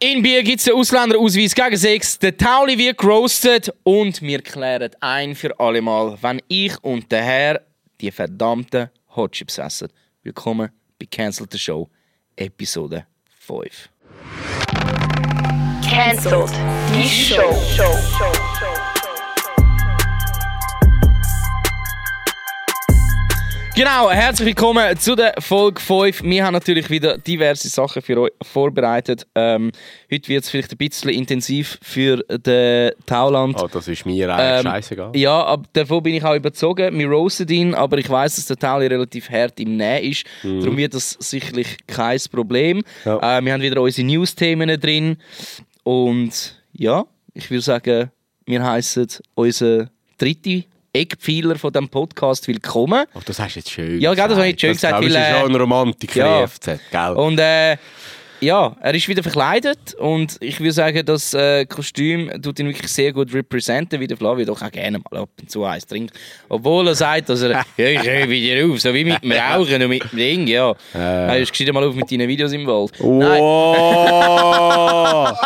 In Bier gibt es einen Ausländerausweis gegen Sex, der Tauli wird gerostet und wir klären ein für alle Mal, wenn ich und der Herr die verdammten Hotchips essen. Willkommen bei Cancel the Show, Episode 5. Cancelled. Die Show. Genau, herzlich willkommen zu der Folge 5. Wir haben natürlich wieder diverse Sachen für euch vorbereitet. Ähm, heute wird es vielleicht ein bisschen intensiv für den Tauland. Oh, das ist mir eigentlich Ähm, scheißegal. Ja, aber davon bin ich auch überzogen. Wir roasten ihn, aber ich weiß, dass der Tauli relativ hart im Nähen ist. Darum wird das sicherlich kein Problem. Mhm. Ja. Äh, wir haben wieder unsere News-Themen drin. Und ja, ich würde sagen, wir heißen unseren dritten Eckpfeiler von diesem Podcast willkommen. Oh, das hast du jetzt schön Ja, gell, das habe ich schön gesagt, Das ist äh, schon ein Romantiker ja. ja. FZ, gell? Und äh, ja, er ist wieder verkleidet und ich würde sagen, das äh, Kostüm tut ihn wirklich sehr gut representen, wie der Flavio doch auch gerne mal ab und zu eins trinkt. Obwohl er sagt, dass er, ja, ich höre wieder auf, so wie mit dem Rauchen und mit dem Ding, ja. Äh. Äh. Hast mal auf mit deinen Videos im Wald. Wow!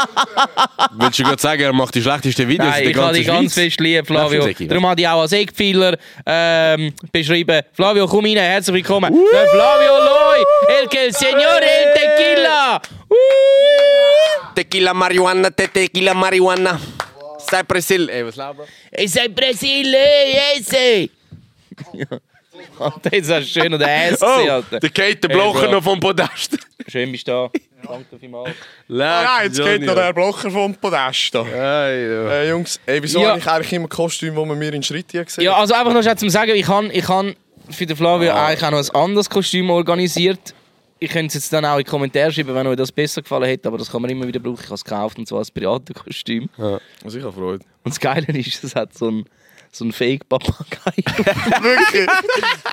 Willst du gerade sagen, er macht die schlechtesten Videos Nein, in ich der habe ganzen dich ganz Schweiz? fest lieb, Flavio. Ja, Darum habe ich auch als Eckpfeiler ähm, beschrieben. Flavio, komm rein, herzlich willkommen. Der Flavio el que el señor el tequila. Tequila Marihuana, te- Tequila Marihuana. Sei Brasil. Ey, was laufen? Es ist Brasil, ey, esse! Alter, jetzt hast du schön an der Ass gesehen, Oh, Alter. der geht der Blocher noch vom Podest. Schön bist du da. Danke vielmals. Ah, jetzt geht noch der Blocher vom Podest. da. Hey, ja. Äh, Jungs, ey, wieso Ja. habe ich eigentlich immer Kostüm, das man mir in Schritt hier gesehen Ja, also einfach noch schnell zum Sagen, ich habe ich für den Flavio eigentlich auch noch ein anderes Kostüm organisiert. Ich könnte es jetzt dann auch in die Kommentare schreiben, wenn euch das besser gefallen hätte, aber das kann man immer wieder brauchen. Ich habe es gekauft und zwar als Piratenkostüm. Also ich habe Freude. Und das Geile ist, es hat so ein, so ein Fake-Papagei. Wirklich?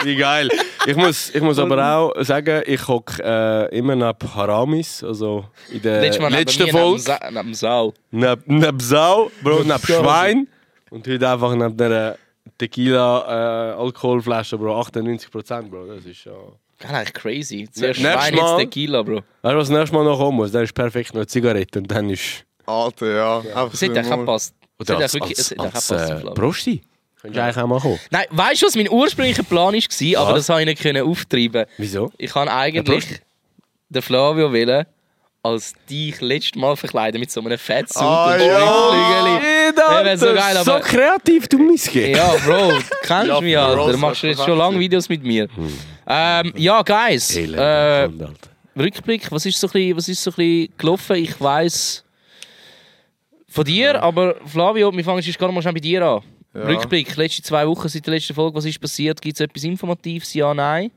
Wie geil. Ich muss, ich muss aber auch sagen, ich hocke äh, immer neben Haramis, also in der letzten Folge. Neben, neben dem Sau. Neben, neben Sau, Bro, neben. Schwein. Und heute einfach neben der Tequila äh, Alkoholflasche, Bro. 98%, Bro. Das ist schon. Geil, eigentlich crazy. Zuerst Nächstes Schwein, jetzt Mal- Tequila, Bro. Weißt du, was nächstes Mal noch kommen muss? Dann ist perfekt noch eine Zigarette und dann ist. Alter, ja. Einfach Das hätte so eigentlich auch gepasst. Das Oder hätte als, wirklich- als, das hätte auch als, gepasst, äh, Flavio. Prosti. Könntest du eigentlich auch mal kommen. Nein, weißt du, was mein ursprünglicher Plan war? Aber Was? das habe ich nicht können auftreiben. Wieso? Ich kann Ja, eigentlich den Flavio wählen, als dich letztes Mal verkleiden mit so einem Fettsuit Ah, und ja. Ja, wär so geil, so aber- kreativ, du Missge. Ja, Bro, du kennst Ja, mich, Alter. Du machst jetzt schon lange Videos mit mir. Ähm, ja, Guys. Äh. Rückblick, was ist so ein bisschen, was ist so ein bisschen gelaufen? Ich weiß von dir, aber Flavio, wir fangen jetzt gerade mal schnell bei dir an. Ja. Rückblick, letzte zwei Wochen seit der letzten Folge, was ist passiert? Gibt es etwas Informatives? Ja, nein?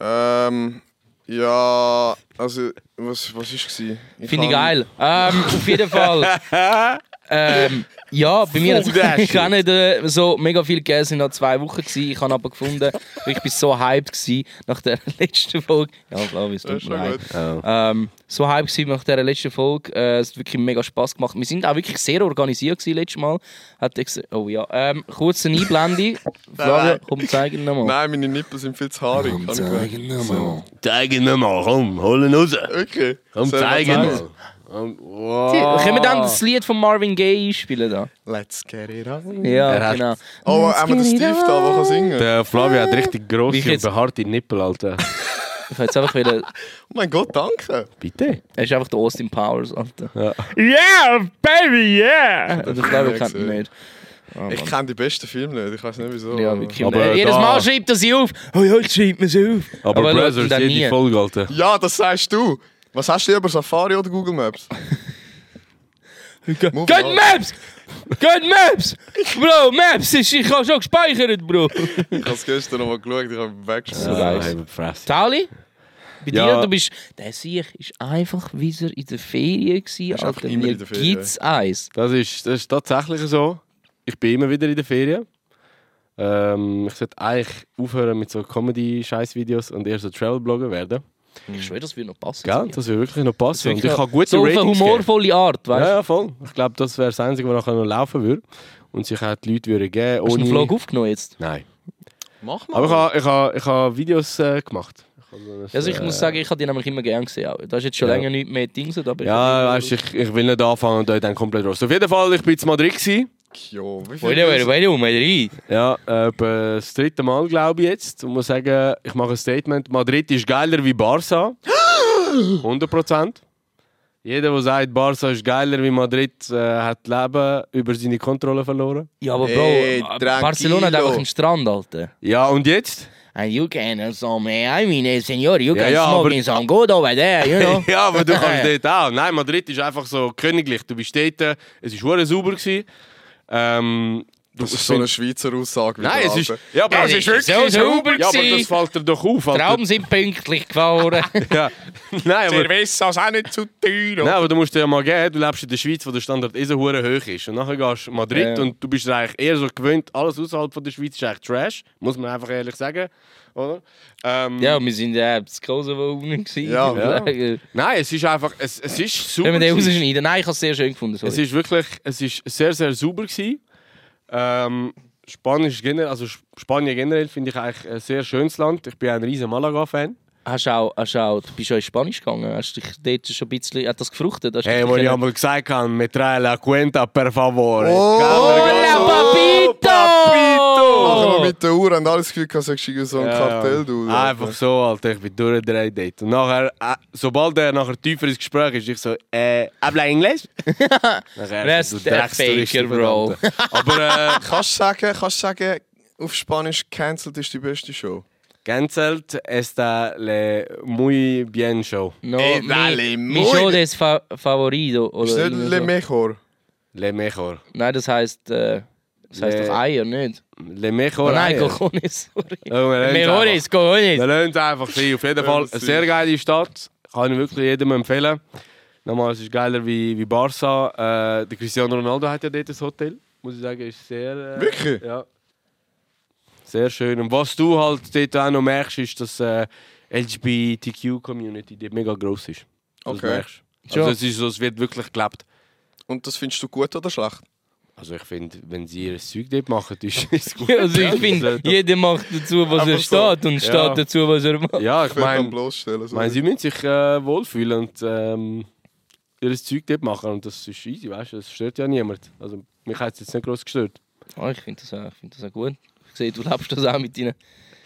Ähm, ja, also, was, was ist es? Finde ich geil. Ähm, auf jeden Fall. ähm, ja, bei mir that ich auch nicht äh, so mega viel gegeben, es sind noch zwei Wochen gewesen. Ich habe aber gefunden, ich bin so hyped gewesen nach der letzten Folge. Ja, Flavio, es Das tut ist mir leid. gut. Ähm, so hype gewesen nach dieser letzten Folge. Äh, es hat wirklich mega Spass gemacht. Wir sind auch wirklich sehr organisiert gewesen letztes Mal. Hat oh ja. Ähm, kurze Einblende. Flavio, komm, zeig ihn nochmal. Nein, meine Nippel sind viel zu haarig. Kann ich sagen. So. Zeigen wir mal, komm, hol ihn raus. Okay. Komm, Soll ich zeigen Wow. Können wir dann das Lied von Marvin Gaye einspielen da? Let's get it on. Ja, Er hat- genau. Oh, haben wir den Steve da, der kann singen? Der Flavio hat richtig grosse und jetzt- behaarte Nippel, Alter. Ich jetzt einfach wieder. Oh mein Gott, danke. Bitte? Er ist einfach der Austin Powers, Alter. Ja. Yeah, baby, yeah! Der Flavio kennt ihn nicht. Oh, Ich kenne die besten Filme nicht, ich weiß nicht wieso. Ja, aber-. Aber Äh, Jedes Mal schreibt er sie auf. Oh ja, jetzt schreibt man sie auf. Aber, er ihn Brothers, jede Folge, Alter. Ja, das sagst du. Was hast du lieber, Safari oder Google Maps? Good. Maps! Good Maps! Bro, Maps ist, ich habe schon gespeichert, Bro. Ich habe es gestern noch mal geschaut, ich habe weggeschmissen. So Ja. Tauli? Bei Ja. dir, du bist. Der Sieg ist einfach wieder in der Ferien gewesen, Ist Alter. immer Mir in der Ferien. gibt's eins. Das ist, das ist tatsächlich so. Ich bin immer wieder in der Ferien. Ähm, ich sollte eigentlich aufhören mit so Comedy-Scheiß-Videos und eher so Travel-Blogger werden. Ich schwöre, das würde noch passen. Gell? Das würde wirklich noch passen. Und ich habe gute so auf eine Ratings gegeben. humorvolle Art, weißt Ja, du? ja, voll. Ich glaube, das wäre das Einzige, was nachher noch laufen würde. Und sich auch die Leute würden geben Hast du einen Vlog aufgenommen jetzt? Nein. Mach mal. Aber ich habe ich habe, ich habe Videos äh, gemacht. Ich Also, ich muss sagen, ich habe die nämlich immer gern gesehen. Da ist jetzt schon Ja. länger nicht mehr Dings, aber ich Ja, weißt, ich, ich will nicht anfangen und dann komplett raus. Auf jeden Fall, ich bin in Madrid. Gewesen. Wait, wait, wait, wait, Ja, äh, das dritte Mal, glaube ich jetzt. Und muss sagen, ich mache ein Statement. Madrid ist geiler wie Barca. 100%. Jeder, der sagt, Barca ist geiler wie Madrid, äh, hat Leben über seine Kontrolle verloren. Ja, aber Bro, Hey, äh, Barcelona hat einfach einen Strand, Alter. Ja, und jetzt? And you can also, man, I mean, eh, senor, you Ja, can ja, smoke aber- in some good over there, you know? ja, aber du kannst dort auch. Nein, Madrid ist einfach so königlich. Du bist dort, es war sauber. Gewesen. Ähm, Das ist so eine Schweizer Aussage. Nein, es ist. Ja, aber es ist wirklich so sauber Ja, aber das fällt dir doch auf. Alter. Traum sind pünktlich gefahren. Ja. Nein, aber, Cerveza ist auch nicht zu teuer. nein, aber du musst dir ja mal geben, du lebst in der Schweiz, wo der Standard eh so hoch ist. Und nachher gehst du in Madrid Ja. und du bist eigentlich eher so gewöhnt, alles außerhalb von der Schweiz ist eigentlich Trash. Muss man einfach ehrlich sagen. Oder? Ähm, ja, wir sind ja das Kosovo unten gewesen. Ja. sagen. Nein, es ist einfach, es, es ist super. Wenn wir den rausschneiden. Nein, ich habe es sehr schön gefunden. Es Sorry. ist wirklich, es ist sehr, sehr sauber gewesen. Ähm, Spanisch generell, also Sp- Spanien generell finde ich eigentlich ein sehr schönes Land. Ich bin ein riesen Malaga-Fan. Hast du auch, hast du auch, du bist auch in Spanisch gegangen? Hast du dich dort schon ein bisschen, hat das gefruchtet? Hast Hey, wo ich einmal gesagt habe, me trae la cuenta per favore. Oh, Hola, papito! Noch mit der Uhr und alles Gefühl, sagst du so ein Ja, Kartell, du. ja. Einfach so, Alter, ich bin durchgedreht dort. Und nachher, äh, sobald er nachher tiefer ins Gespräch ist, ich so, äh, habla Englisch? ist der Faker, Bro. Aber, äh, Kannst du sagen, kannst du sagen, auf Spanisch cancelled ist die beste Show? cancelled está le muy bien show. No, Eh, mi, dale, mi muy- show des fa favorito. Oder Ist nicht Le so. Mejor? Le mejor. Nein, das heisst, äh, das heisst Le- doch Eier, nicht? Le mejor. Oh, nein. Cojones, sorry. Wir lassen's Mejores. Cojones. Wir lassen es einfach sein. Auf jeden Fall eine sehr geile Stadt. Kann ich wirklich jedem empfehlen. Nochmal, es ist geiler wie, wie Barca. Äh, der Cristiano Ronaldo hat ja dort ein Hotel. Muss ich sagen, ist sehr... Äh, Wirklich? Ja. Sehr schön. Und was du halt dort auch noch merkst, ist, dass äh, LGBTQ-Community die mega groß ist. Das Okay. merkst. Also es, ist so, es wird wirklich gelebt. Und das findest du gut oder schlecht? Also ich finde, wenn sie ihr Zeug dort machen, ist es gut. Also ich finde, jeder macht dazu, was er so. steht und Ja. steht dazu, was er macht. Ja, ich Ich meine... So. meine, sie müssen sich äh, wohlfühlen und ähm, ihr Zeug dort machen. Und das ist easy, weißt du? Das stört ja niemand. Also, mich hat es jetzt nicht groß gestört. Ah, ich finde das, auch- ich find das auch gut. Ich sehe, du lebst das auch mit deinen...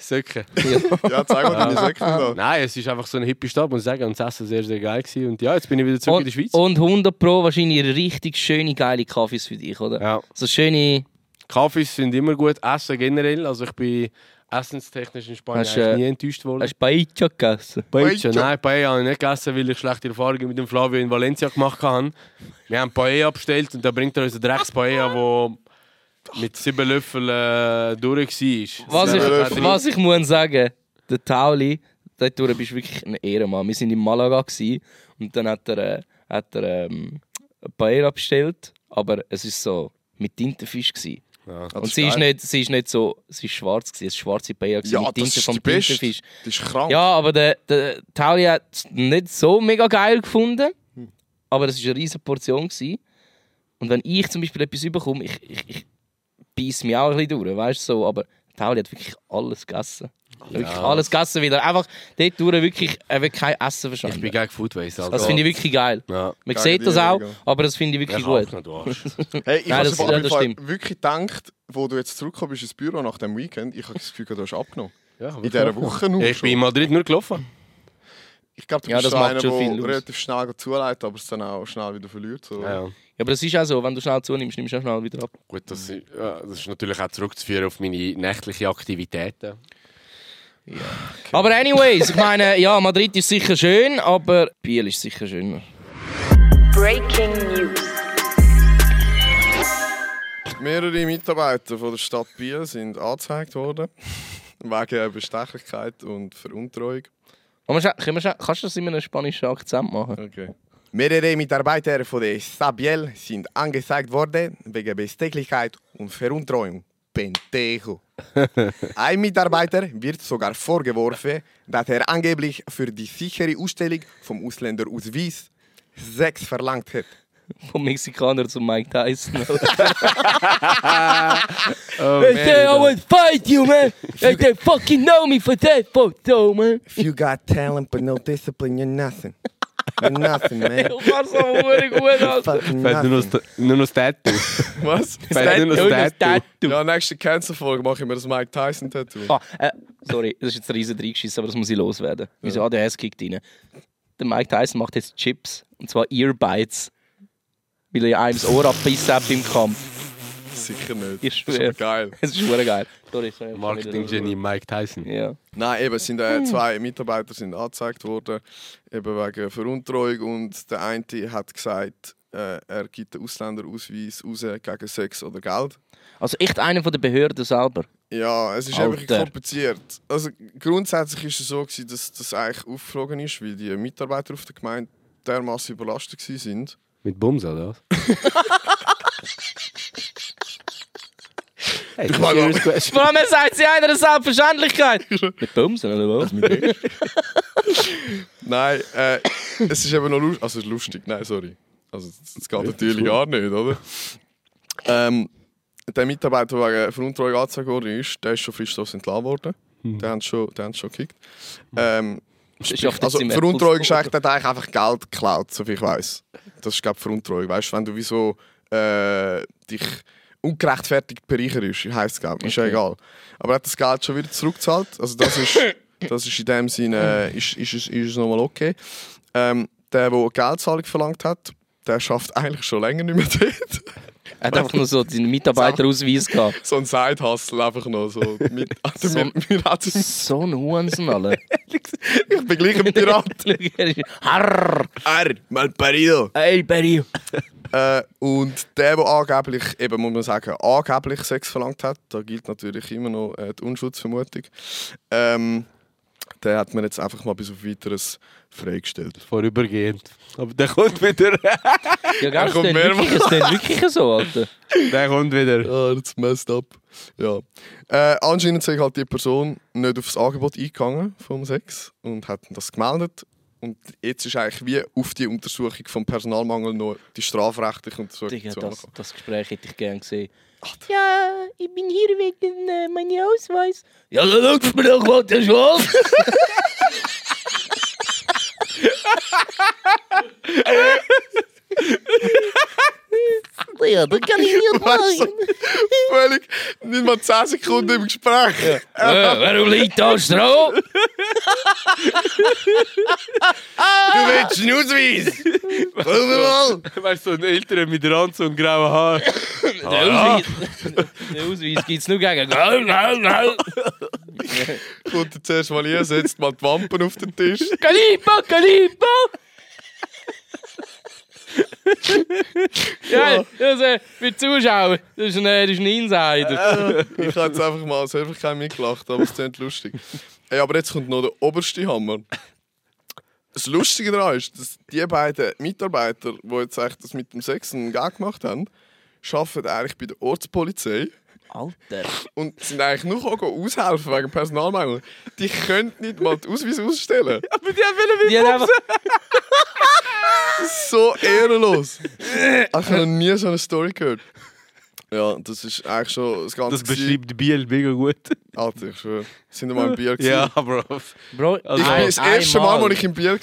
Söcke. ja, zeig mal deine Säcke da. Nein, es ist einfach so eine hippie Stadt, muss ich sagen. Und das Essen sehr, sehr geil gewesen. Und ja, jetzt bin ich wieder zurück in der Schweiz. Und 100 Pro wahrscheinlich richtig schöne, geile Kaffees für dich, oder? ja. So schöne... Kaffees sind immer gut. Essen generell. Also ich bin essenstechnisch in Spanien Hast äh, nie enttäuscht worden. Hast du Paella gegessen? Paella? Paella? Nein, Paella habe ich nicht gegessen, weil ich schlechte Erfahrungen mit dem Flavio in Valencia gemacht habe. Wir haben Paella bestellt und da bringt er uns ein Drecks Paella, wo mit sieben Löffeln äh, durch war. Was ich, was ich muss sagen, der Tauli, dort durch bist du wirklich ein Ehrenmann. Wir waren in Malaga gewesen, und dann hat er, äh, hat er ähm, Paella bestellt, aber es ist so mit Tintenfisch gewesen. Ja. Und sie ist, geil. nicht, sie ist nicht so, sie ist schwarz gewesen, es ist schwarze Paella Ja, mit Tinte ist vom. Tintenfisch. Das ist krank. Ja, aber der, der Tauli hat es nicht so mega geil gefunden, aber es war eine riesige Portion gewesen. Und wenn ich zum Beispiel etwas überkomme, ich, ich, ich beiß mich auch ein bisschen durch, weißt du so, aber Tauli hat wirklich alles gegessen. Wirklich alles gegessen wieder. Einfach dort durch wirklich, er wird kein Essen Ich verstanden. bin gegen Food Waste. Alter. Das finde ich wirklich geil. Ja. Man sieht das auch, Liga. aber das finde ich wirklich Ich gut. Hey, ich habe wirklich gedacht, wo du jetzt zurückgekommen bist ins Büro nach dem Weekend, ich habe das Gefühl, du hast abgenommen. Ja, In dieser Woche nur Ich bin in schon. Madrid nur gelaufen. Ich glaube, du Ja, bist das einer, schon viel der relativ schnell zuleitet, aber es dann auch schnell wieder verliert. So. Ja, ja. Ja, aber das ist auch so, wenn du schnell zunimmst, nimmst du auch schnell wieder ab. Gut, das, ist- ja, das ist natürlich auch zurückzuführen auf meine nächtlichen Aktivitäten. Aber anyways, ich meine, ja, Madrid ist sicher schön, aber Biel ist sicher schöner. Breaking News. Mehrere Mitarbeiter von der Stadt Biel sind angezeigt worden. Wegen Bestechlichkeit und Veruntreuung. Kannst du das in einem spanischen Akzent machen? Okay. Mehrere Mitarbeiter von der Stadt Biel sind angezeigt worden wegen Bestechlichkeit und Veruntreuung. Pentejo. Ein Mitarbeiter wird sogar vorgeworfen, dass er angeblich für die sichere Ausstellung vom Ausländerausweis sechs verlangt hat. Vom Mexikaner zu Mike Tyson. Oh, Hey, say I would fight you, man! Hey, they fucking know me for that photo, man! If you got talent but no discipline, you're nothing. You're nothing, man. So verdammt gut, Alter. Fucking Fällt nur noch das- nur noch das Tattoo. Was? Fällt nur noch das Tattoo. Ja, nächste Cancel-Folge mache ich mir das Mike Tyson-Tattoo. Ah, äh, sorry, das ist jetzt ein riesen reingeschissen, aber das muss ich loswerden. Wieso ADHS kickt rein? Der Mike Tyson macht jetzt Chips, und zwar Earbites. Weil er einem das Ohr abbissen hat beim Kampf. Sicher nicht. Ich Das ist schwöre. aber geil. Es ist schon geil. Sorry, sorry. Marketing-Genie Mike Tyson. Ja. Nein, eben, es sind, äh, zwei Mitarbeiter sind angezeigt worden, eben wegen Veruntreuung und der eine hat gesagt, äh, er gibt den Ausländerausweis raus gegen Sex oder Geld. Also echt einer von der Behörden selber. Ja, es ist Alter. einfach kompliziert. Also grundsätzlich ist es so, gewesen, dass das eigentlich aufgeflogen ist, weil die Mitarbeiter auf der Gemeinde dermaßen überlastet sind. Mit Bums, oder was? hey, serious question. Vor allem er sagt sie einer Selbstverständlichkeit. Mit Bumsen oder was? Nein, äh, es ist eben noch lustig. Also es ist lustig, nein, sorry. Also das geht natürlich gar nicht, oder? Ähm, der Mitarbeiter, der wegen Veruntreuung angezeigt worden ist, der ist schon fristlos entlassen worden. Den haben sie schon, haben schon gekickt. Ähm, schafft jetzt also im Veruntreuung ist Apple eigentlich, der hat eigentlich einfach Geld geklaut, soviel ich weiß. Das ist glaube Veruntreuung. Weißt du, wenn du wieso äh, dich ungerechtfertigt bereicherst, heisst es glaube ich, ist ja Okay. egal. Aber er hat das Geld schon wieder zurückgezahlt. Also das ist, das ist in dem Sinne ist, ist, es- ist es nochmal okay. Ähm, der, der Geldzahlung verlangt hat, der schafft eigentlich schon länger nicht mehr dort. Er hat einfach nur so seinen Mitarbeiterausweis gehabt. so ein Side-Hustle einfach noch so. Mit, also So- wir, wir hatten- So ein Hurensohn, alle. ich bin gleich ein Pirat. Harrrr! Er, mal parido. Ey, Barry! Äh, und der, der angeblich, eben muss man sagen, angeblich Sex verlangt hat, da gilt natürlich immer noch äh, die Unschutzvermutung, ähm, der hat mir jetzt einfach mal bis auf weiteres freigestellt. Vorübergehend. Aber der kommt wieder. Ja, es kommt mehrmals. wirklich, es klingt wirklich so, Alter. der kommt wieder. Ja, that's messed up. Ja. Äh, anscheinend ist halt die Person nicht auf das Angebot eingegangen vom Sex und hat das gemeldet. Und jetzt ist eigentlich wie auf die Untersuchung vom Personalmangel noch die strafrechtliche Untersuchung Digga, das, das Gespräch hätte ich gern gesehen. Ja, ich bin hier wegen äh, meinem Ausweis. Ja, dann schaut mir doch mal den Schwab. Ja, das kann ich nicht Weißt du, machen. völlig nicht mal 10 Sekunden im Gespräch. Äh, warum liegt da Stroh? Du willst einen Ausweis? Komm mal! Weißt du, so ein älterer mit Ranz und grauen Haaren. Der Ausweis, der Ausweis gibt es nur gegen. Kommt er zuerst mal hier, setzt mal die Wampen auf den Tisch. Kalipa, Kalipa! ja, das äh, für die Zuschauer, das ist ein, äh, das ist ein Insider. Ich habe jetzt einfach mal selber kein mitgelacht, aber es klingt lustig. Ey, aber jetzt kommt noch der oberste Hammer. Das Lustige daran ist, dass die beiden Mitarbeiter, die jetzt eigentlich das mit dem Sex einen Gag gemacht haben, arbeiten eigentlich bei der Ortspolizei Alter. und sind eigentlich nur aushelfen wegen Personalmangel. Die können nicht mal die Ausweise ausstellen. Aber die haben Die haben einfach, So ehrenlos. Ich habe noch nie so eine Story gehört. Ja, das ist eigentlich schon das Ganze. Das beschreibt Biel mega gut. Alter, ich schwöre. Sind wir mal im Bier gewesen? Ja, Bro. Bro, Also- Ich bin das erste Mal, als ich im Bier war,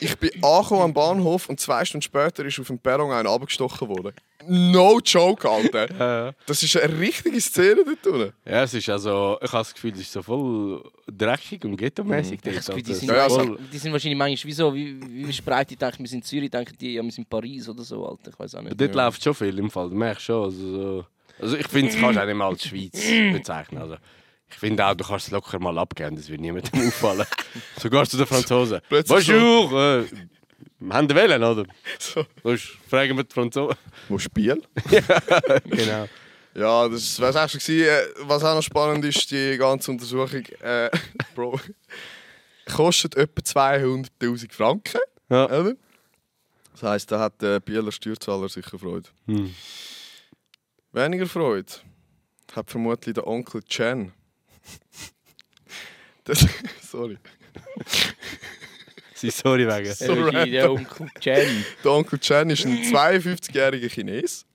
ich bin angekommen am Bahnhof und zwei Stunden später ist auf dem Perron einer abgestochen worden. No joke, Alter. Ja, Das ist eine richtige Szene dort unten. ja, es ist also, ich habe das Gefühl, es ist so voll dreckig und ghetto-mäßig. Ich dort, glaube, die, sind Ja, ja, voll- die sind wahrscheinlich manchmal wie so, wie, wie wie Spreite denken, wir sind in Zürich, denken die, ja, wir sind in Paris oder so, Alter. Ich weiß auch nicht. Dort läuft schon viel im Fall, du merkst schon. Also, so. also ich finde, es kannst du auch nicht mal als Schweiz bezeichnen. Also, ich finde auch, du kannst es locker mal abgeben, das wird niemandem auffallen. Sogar zu den Franzosen. Plötzlich Bonjour! Äh, wir haben den Wellen, oder? So. Sonst fragen wir die Franzosen. Wo Spiel? genau. Ja, das war auch schon. gewesen. Äh, Was auch noch spannend ist, die ganze Untersuchung. Äh, Bro, kostet etwa 200.000 Franken. Ja. Oder? Das heisst, da hat der Bieler Steuerzahler sicher Freude. Hm. Weniger Freude hat vermutlich der Onkel Chen. Das, sorry. Sie sorry wegen. So So der Onkel Jen. Der Onkel Chen ist ein 52-jähriger Chines,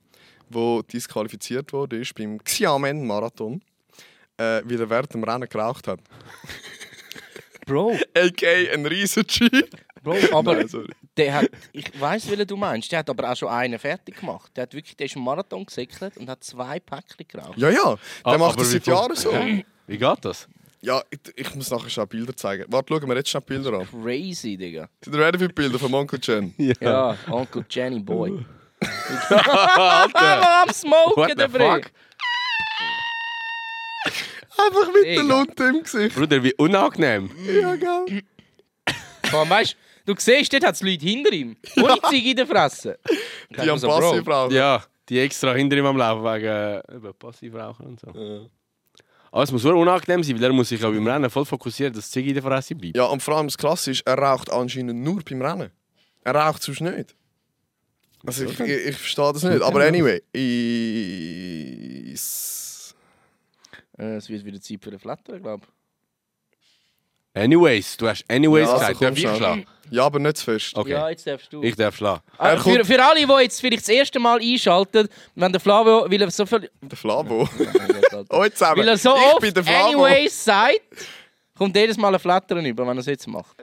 der disqualifiziert wurde ist beim Xiamen-Marathon, äh, weil er während dem Rennen geraucht hat. Bro, A.k.a. ein riesen G. Bro, aber Nein, sorry. der hat, ich weiß, welchen du meinst, der hat aber auch schon einen fertig gemacht. Der hat wirklich, der ist im Marathon gesäckelt und hat zwei Päckchen geraucht. Ja, ja, der Ah, macht das wie seit Jahren so. Wie geht das? Ja, ich, ich muss nachher schon Bilder zeigen. Warte, schauen wir jetzt schon Bilder an. Crazy, Digga. Sind ihr ready für die Bilder von Onkel Chen? Ja, Onkel Jenny Boy. Alter! am Smoken, What the der fuck? Einfach mit der. Lunte im Gesicht. Bruder, wie unangenehm. Ja, gell? Komm, weißt du, du siehst, dort hat es Leute hinter ihm. Ohne Ziege in der Fresse. Die am Passiv rauchen. Ja, die extra hinter ihm am Laufen wegen äh, Passivrauchen und so. Aber es muss so unangenehm sein, weil er muss sich auch beim Rennen voll fokussieren, dass die Ziege in der Fresse bleibt. Ja, und vor allem das Klasse ist, er raucht anscheinend nur beim Rennen. Er raucht sonst nicht. Also ich, ich, ich verstehe das nicht. Aber anyway, ich... Äh, es wird wieder Zeit für den Flatter, glaube ich. Anyways, du hast anyways Ja, also gesagt, komm darf ich schon. schlagen? Ja, aber nicht zu fest. Okay, Ja, jetzt darfst du. ich darf schlagen. Ah, Er für, für alle, die jetzt vielleicht das erste Mal einschalten, wenn der Flavio, weil er so viel... Der Flavo. weil Euch zusammen. er so ich oft bin der Flavo. anyways sagt, kommt jedes Mal ein Flattern über, wenn er es jetzt macht.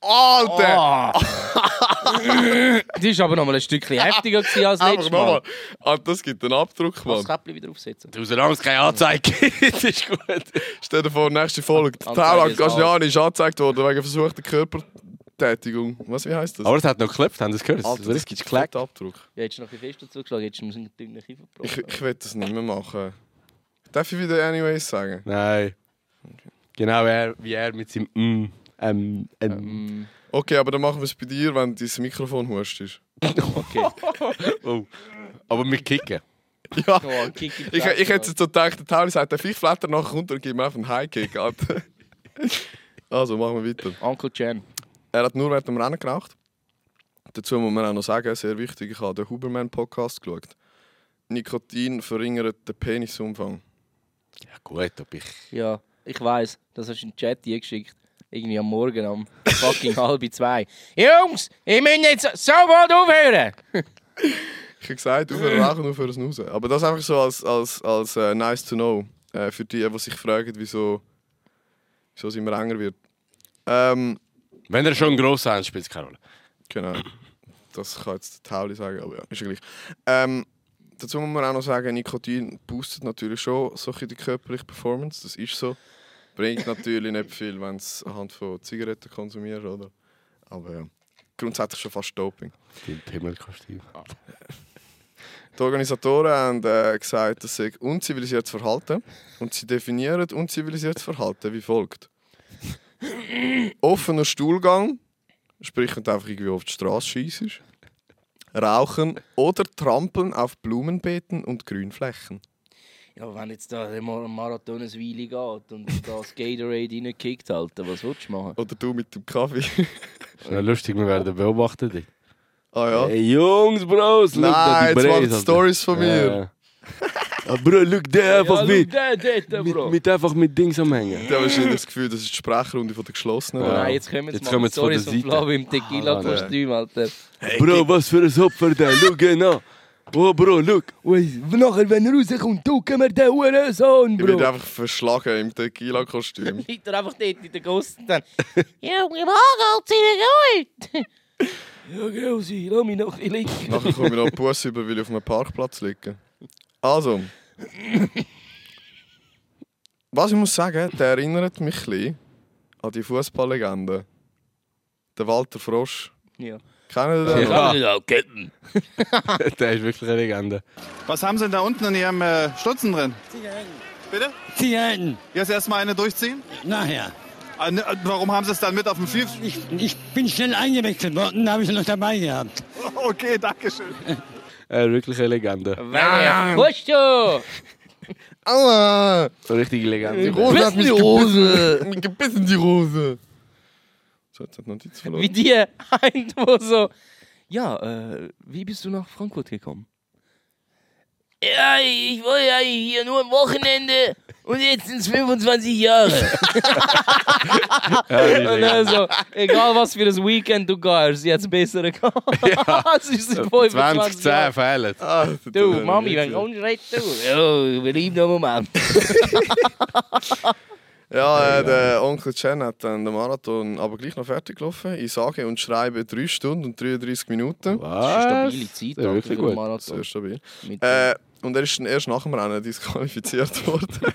Alter! Die war aber noch mal ein Stückchen heftiger als letztes Mal. nochmal. Ah, das gibt einen Abdruck, Das Mann. Käppchen wieder aufsetzen. Du solange es keine Anzeige gibt, ist gut. Stell dir vor, nächste Folge. Anzeige Tauland ist angezeigt worden wegen versuchter Körpertätigung. Was, wie heisst das? Aber es hat noch geklopft, haben Sie es gehört? Alter, das gibt einen Abdruck. Ja, jetzt noch ein bisschen fest dazu geschlagen, jetzt muss ich einen dünnen Kiefer Ich, ich will das nicht mehr machen. Darf ich wieder anyways sagen? Nein. Genau er, wie er mit seinem mm, ähm, ähm. Okay, aber dann machen wir es bei dir, wenn dein Mikrofon hustest. Okay. Oh. Aber mit Kicken. Ja. Oh, Kick Ich, ich hätte jetzt so gedacht, der Tauli sagt, der Fisch flattert nachher runter und gibt mir einfach einen High-Kick. Also, machen wir weiter. Onkel Jen. Er hat nur während dem Rennen geraucht. Dazu muss man auch noch sagen, sehr wichtig, ich habe den Huberman-Podcast geschaut. Nikotin verringert den Penisumfang. Ja gut, ob ich... Ja, ich weiß, das hast du in den Chat geschickt. Irgendwie am Morgen um fucking halb zwei. Jungs, ich muss jetzt sofort aufhören! Ich habe gesagt, aufhören rauchen, aufhören snoozen. Aber das einfach so als, als, als äh, nice to know. Äh, für die, die sich fragen, wieso, wieso es immer enger wird. Ähm, Wenn er schon gross ist, spielt es keine Rolle. genau. Das kann jetzt der Tauli sagen, aber ja, ist ja gleich. Ähm, dazu muss man auch noch sagen, Nikotin boostet natürlich schon so ein bisschen die körperliche Performance. Das ist so. Bringt natürlich nicht viel, wenn es anhand von Zigaretten konsumierst, oder? Aber ja, grundsätzlich schon fast Doping. Die Pimmelkostüm. Die Organisatoren haben äh, gesagt, das sei unzivilisiertes Verhalten. Und sie definieren unzivilisiertes Verhalten wie folgt: Offener Stuhlgang, sprich, wenn du einfach irgendwie auf die Straße schießt. Rauchen oder Trampeln auf Blumenbeeten und Grünflächen. Ja, wenn jetzt da der Mar- Marathon ein Weile geht und da das Gatorade reinkickt, Alter, was willst du machen? Oder du mit dem Kaffee. Ist ja lustig, wir werden beobachtet. ah ja. Hey Jungs, Bros, Nein, jetzt die waren Stories von mir. Ja. Ah, Bro, look der einfach ja, mit, Der, der, der, mit, mit. einfach mit Dings am Hängen. Ich habe wahrscheinlich das Gefühl, das ist die Sprachrunde von der geschlossenen. Ja. Nein, jetzt kommen Jetzt kommen der Stories von Seite. Flavio im Tequila-Kostüm, Alter. Bro, was für ein Opfer der, schau genau. Oh, Bro, look. Nachher, wenn er rauskommt, ducken wir den Hurensohn, Ich bin einfach verschlagen im Tequila-Kostüm. Liegt er einfach dort in der Gosse dann... ja, wir machen halt gut. ja, gell, sie, lass mich noch ein bisschen liegen. Nachher komme ich noch Bus über, weil ich auf einem Parkplatz liege. Also. Was ich muss sagen, der erinnert mich ein bisschen an die Fußballlegende. Der Walter Frosch. Ja. Kennen Sie den? Ja. ja. Ketten. der ist wirklich eine Legende. Was haben Sie denn da unten in Ihrem äh, Stutzen drin? Bitte? Zigaretten, Jetzt erstmal eine durchziehen? nachher. Ah, ne, Warum haben Sie es dann mit auf dem Fief? Ich, ich bin schnell eingewechselt worden, habe ich noch dabei gehabt. Okay, danke schön. Ist wirklich eine Legende. Kommst du? Aua! Eine richtige Die Legende. Rose hat die. Mich gebissen, die Rose. So, jetzt hat Notiz verloren. Wie die ein, wo so... Ja, äh, wie bist du nach Frankfurt gekommen? Ja, ich war ja hier nur am Wochenende und jetzt sind es 25 Jahre. und dann so, egal was für ein Weekend du gehst, jetzt besser gehabt. es ist seit 25 2010 Jahren. fehlen. Ah, Du, Mami, wenn kommst du du? Ja, bleib noch einen Moment. Ja, äh, der Onkel Chen hat dann den Marathon aber gleich noch fertig gelaufen. Ich sage und schreibe 3 Stunden und 33 Das Minuten. ist eine stabile Zeit, Ja, wirklich gut. Marathon. Sehr stabil. Mit, Äh, und er ist dann erst nach dem Rennen disqualifiziert worden.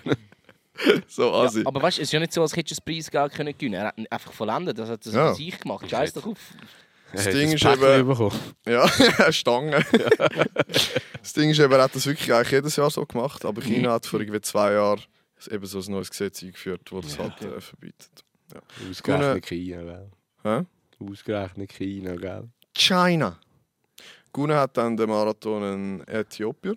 so assi. aber weißt du, es ist ja nicht so, als hättest du das Preisgeld können gewinnen Er hat ihn einfach vollendet, das hat das Ja. für sich gemacht. Scheiß doch auf. Das Er hat Ding ein ist eben- bekommen. Ja, Stange. das Ding ist eben, er hat das wirklich eigentlich jedes Jahr so gemacht, aber China hat vor irgendwie zwei Jahren eben so ein neues Gesetz eingeführt, das das halt äh, verbietet. Ausgerechnet China, gell? Hä? Ausgerechnet China, gell? China. Gewonnen hat dann der Marathon ein Äthiopier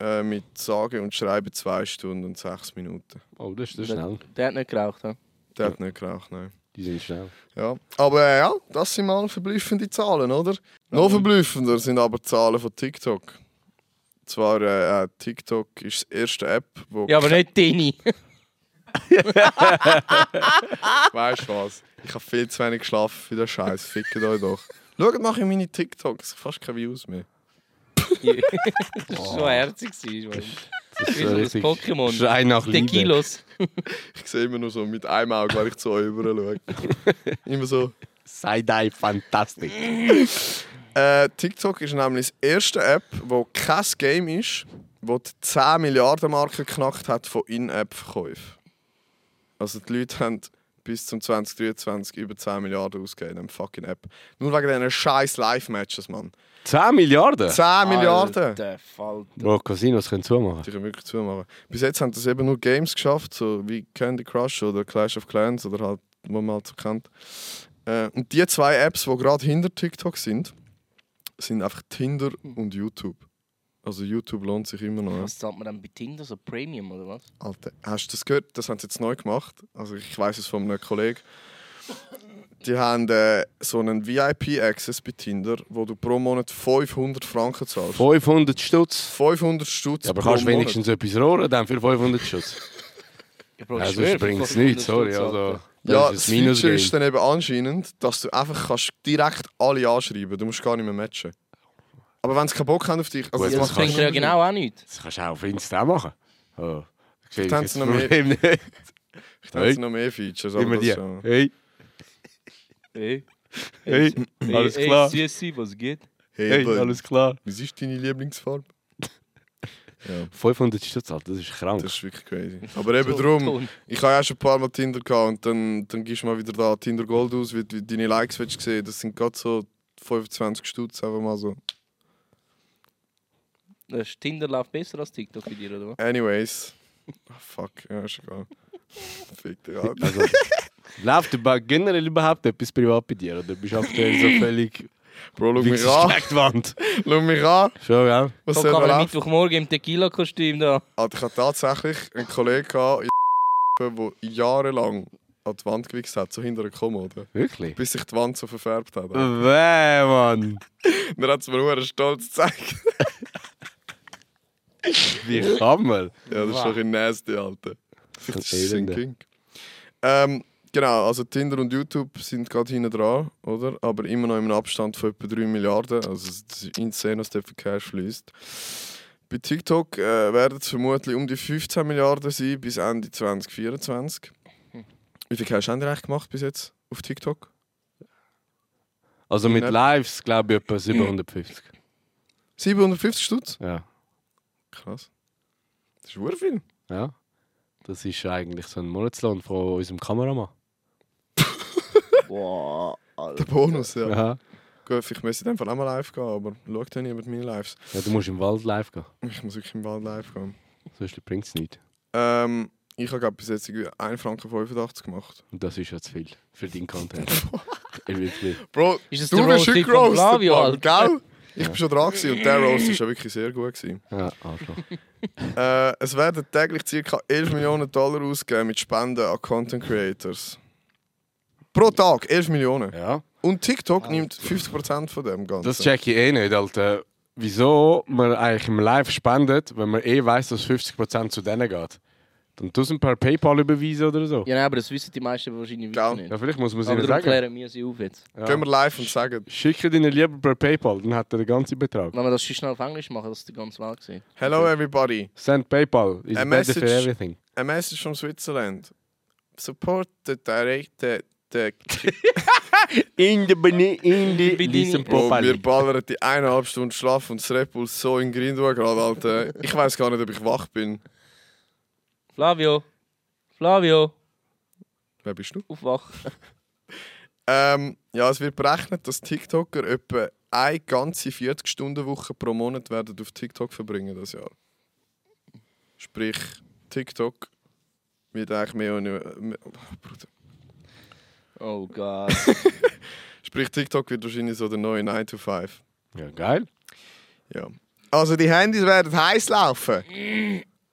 äh, mit sage und schreibe 2 Stunden und 6 Minuten. Oh, das ist das Der, schnell. der hat nicht geraucht. Ja. Der hat nicht geraucht, nein. Die sind schnell. Ja. Aber äh, ja, das sind mal verblüffende Zahlen, oder? Noch verblüffender sind aber die Zahlen von TikTok. Zwar, äh, äh, TikTok ist die erste App, wo ja, aber nicht Dini. Weißt du was? Ich habe viel zu wenig geschlafen für den Scheiß. Fickt euch doch. Schaut mal in meine TikToks. Fast keine Views mehr. das war schon herzig. Das ist Wie so das Pokémon. Schrei nach Liebe. Kilos. Ich sehe immer nur so mit einem Auge, wenn ich zu euch rüber schaue. Immer so. Sei dein Fantastik. Äh, TikTok ist nämlich die erste App, wo kein Game ist, wo die 10 Milliarden Marke geknackt hat von In-App-Verkäufen. Also die Leute haben bis zum 2023 über 10 Milliarden ausgegeben in einer fucking App. Nur wegen diesen scheiß Live-Matches, Mann. 10 Milliarden? 10 Milliarden! Alter Falter. Bro, Casinos können zumachen. Die können wirklich zumachen. Bis jetzt haben das eben nur Games geschafft, so wie Candy Crush oder Clash of Clans oder halt, wo man halt so kennt. Äh, und die zwei Apps, die gerade hinter TikTok sind, sind einfach Tinder und YouTube. Also YouTube lohnt sich immer noch. Was zahlt man dann bei Tinder? So Premium oder was? Alter, hast du das gehört? Das haben sie jetzt neu gemacht. Also ich weiß es von einem Kollegen. Die haben äh, so einen VIP-Access bei Tinder, wo du pro Monat 500 Franken zahlst. 500 Stutz. 500 Stutz Ja, aber pro kannst du Monat. wenigstens etwas rohren dann für 500 Stutz? Ja, Bro, ich Also bringt es 500 nichts, sorry. Also, Ja, das das Feature ist dann eben anscheinend, dass du einfach kannst direkt alle anschreiben Du musst gar nicht mehr matchen. Aber wenn sie keinen Bock haben auf dich... Also Gut, Ja, das das kannst bringt ja genau auch nichts. Das kannst du auch auf Insta machen. Oh. Ich sie das noch mehr-. Ich denke, Hey. es noch mehr Features. Aber Immer die. schon. Hey, Hey, hey, alles klar. Hey, Süßi, was geht? Hey, Hey, alles klar. was ist deine Lieblingsfarbe? Ja, 500 Stutz, Alter, das ist krank. das ist wirklich crazy. Aber eben darum, ich habe ja schon ein paar Mal Tinder gehabt und dann, dann gibst du mal wieder da Tinder Gold aus, wie, wie deine Likes willst du sehen. Das sind gerade so 25 Stutz, einfach mal so. Das Tinder läuft besser als TikTok bei dir, oder was? Anyways. Ah, fuck, ja, ist egal. Fick dich, Alter. Also, läuft generell überhaupt etwas privat bei dir? Oder bist du aktuell so völlig Bro, schau mich an. Wand? Schau mich an. Schon, ja? Was Komm, soll man? Mittwochmorgen im Tequila-Kostüm da. Alter, ich hatte tatsächlich einen Kollegen, gehabt, der jahrelang an die Wand gewichst hat, so hinter der Kommode. Wirklich? Bis sich die Wand so verfärbt hat. Weh, Mann! Dann hat es mir nur stolz gezeigt. Wie kann man? Ja, das ist doch ein nasty, Alter. Vielleicht ist es ein. King. Ähm, genau, also Tinder und YouTube sind gerade hinten dran, oder? Aber immer noch im Abstand von etwa 3 Milliarden. Also es ist insane, was der für Cash fließt. Bei TikTok äh, werden es vermutlich um die 15 Milliarden sein bis Ende 2024. Wie viel Cash haben die eigentlich gemacht bis jetzt auf TikTok? Also mit. Lives glaube ich etwa 750. 750 Stutz? Ja. Krass. Das ist wirklich viel. ja. Das ist eigentlich so ein Monatslohn von unserem Kameramann. Boah, Der Bonus, ja. Ja. Gut, ich müsste in dem Fall auch mal live gehen, aber schaut ja niemand meine Lives. ja. Du musst im Wald live gehen. Ich muss wirklich im Wald live gehen. Sonst bringt es nichts. Ähm, ich habe glaub, bis jetzt irgendwie 1 Franken 85 gemacht. Und das ist ja zu viel für deinen Content. Ja, Wirklich. Bro, Ist das du bist gerostet, Flavio, Mann, Alter? gell? Ich bin schon dran gewesen und der Roast war ja wirklich sehr gut. Gewesen. Ja, Arschloch. Äh, es werden täglich ca. 11 Millionen Dollar ausgegeben mit Spenden an Content Creators. Pro Tag 11 Millionen. Ja. Und TikTok nimmt 50% von dem Ganzen. Das check ich eh nicht, Alter. wieso man eigentlich im Live spendet, wenn man eh weiß, dass 50% zu denen geht. Dann tust du ein paar PayPal überweisen oder so. Ja, nein, aber das wissen die meisten wahrscheinlich wirklich nicht. Ja, vielleicht muss man es aber ihnen sagen. klären wir sie auf jetzt. Ja. Gehen wir live und sagen, Schicke ihnen lieber per PayPal, dann hat er den ganzen Betrag. Wenn wir das schon schnell auf Englisch machen, dass die ganze Welt sieht. Hello everybody, Send PayPal. Is A better for message- everything. a message from Switzerland. Support the direct In the Beni, in Bedini- listen Bro, wir ballern die eineinhalb Stunden Schlaf und das Red Bull so in Grind gerade, Alter. Ich weiß gar nicht, ob ich wach bin. Flavio! Flavio! Wer bist du? Aufwach! Ähm, ja, es wird berechnet, dass TikToker etwa eine ganze 40-Stunden-Woche pro Monat werden auf TikTok verbringen das Jahr. Sprich, TikTok wird eigentlich mehr und mehr, mehr oh, Bruder. Oh Gott. Sprich, TikTok wird wahrscheinlich so der neue 9 to 5. Ja, geil. Ja. Also die Handys werden heiß laufen.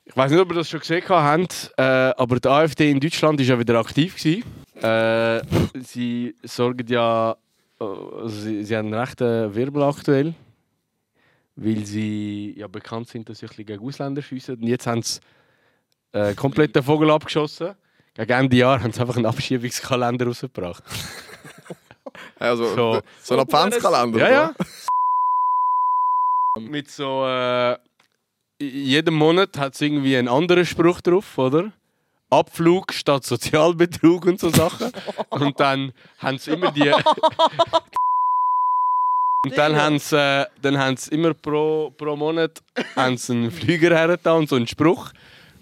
Ich weiß nicht, ob ihr das schon gesehen habt, äh, aber die AfD in Deutschland ist ja wieder aktiv gewesen. Äh, sie sorgen ja, äh, also sie, sie haben einen rechten Wirbel aktuell, weil sie ja bekannt sind, dass sie ein bisschen gegen Ausländer schiessen. Und jetzt haben sie äh, komplett den Vogel abgeschossen. Gegen Ende Jahr haben sie einfach einen Abschiebungskalender rausgebracht. Also, So. so, ein Adventskalender. Ja, ja. Mit so äh, jedem Monat hat es irgendwie einen anderen Spruch drauf, oder? Abflug statt Sozialbetrug und so Sachen. Und dann haben sie immer die. Und dann haben sie, äh, dann haben sie immer pro, pro Monat haben sie einen Flüger hergetan und so einen Spruch.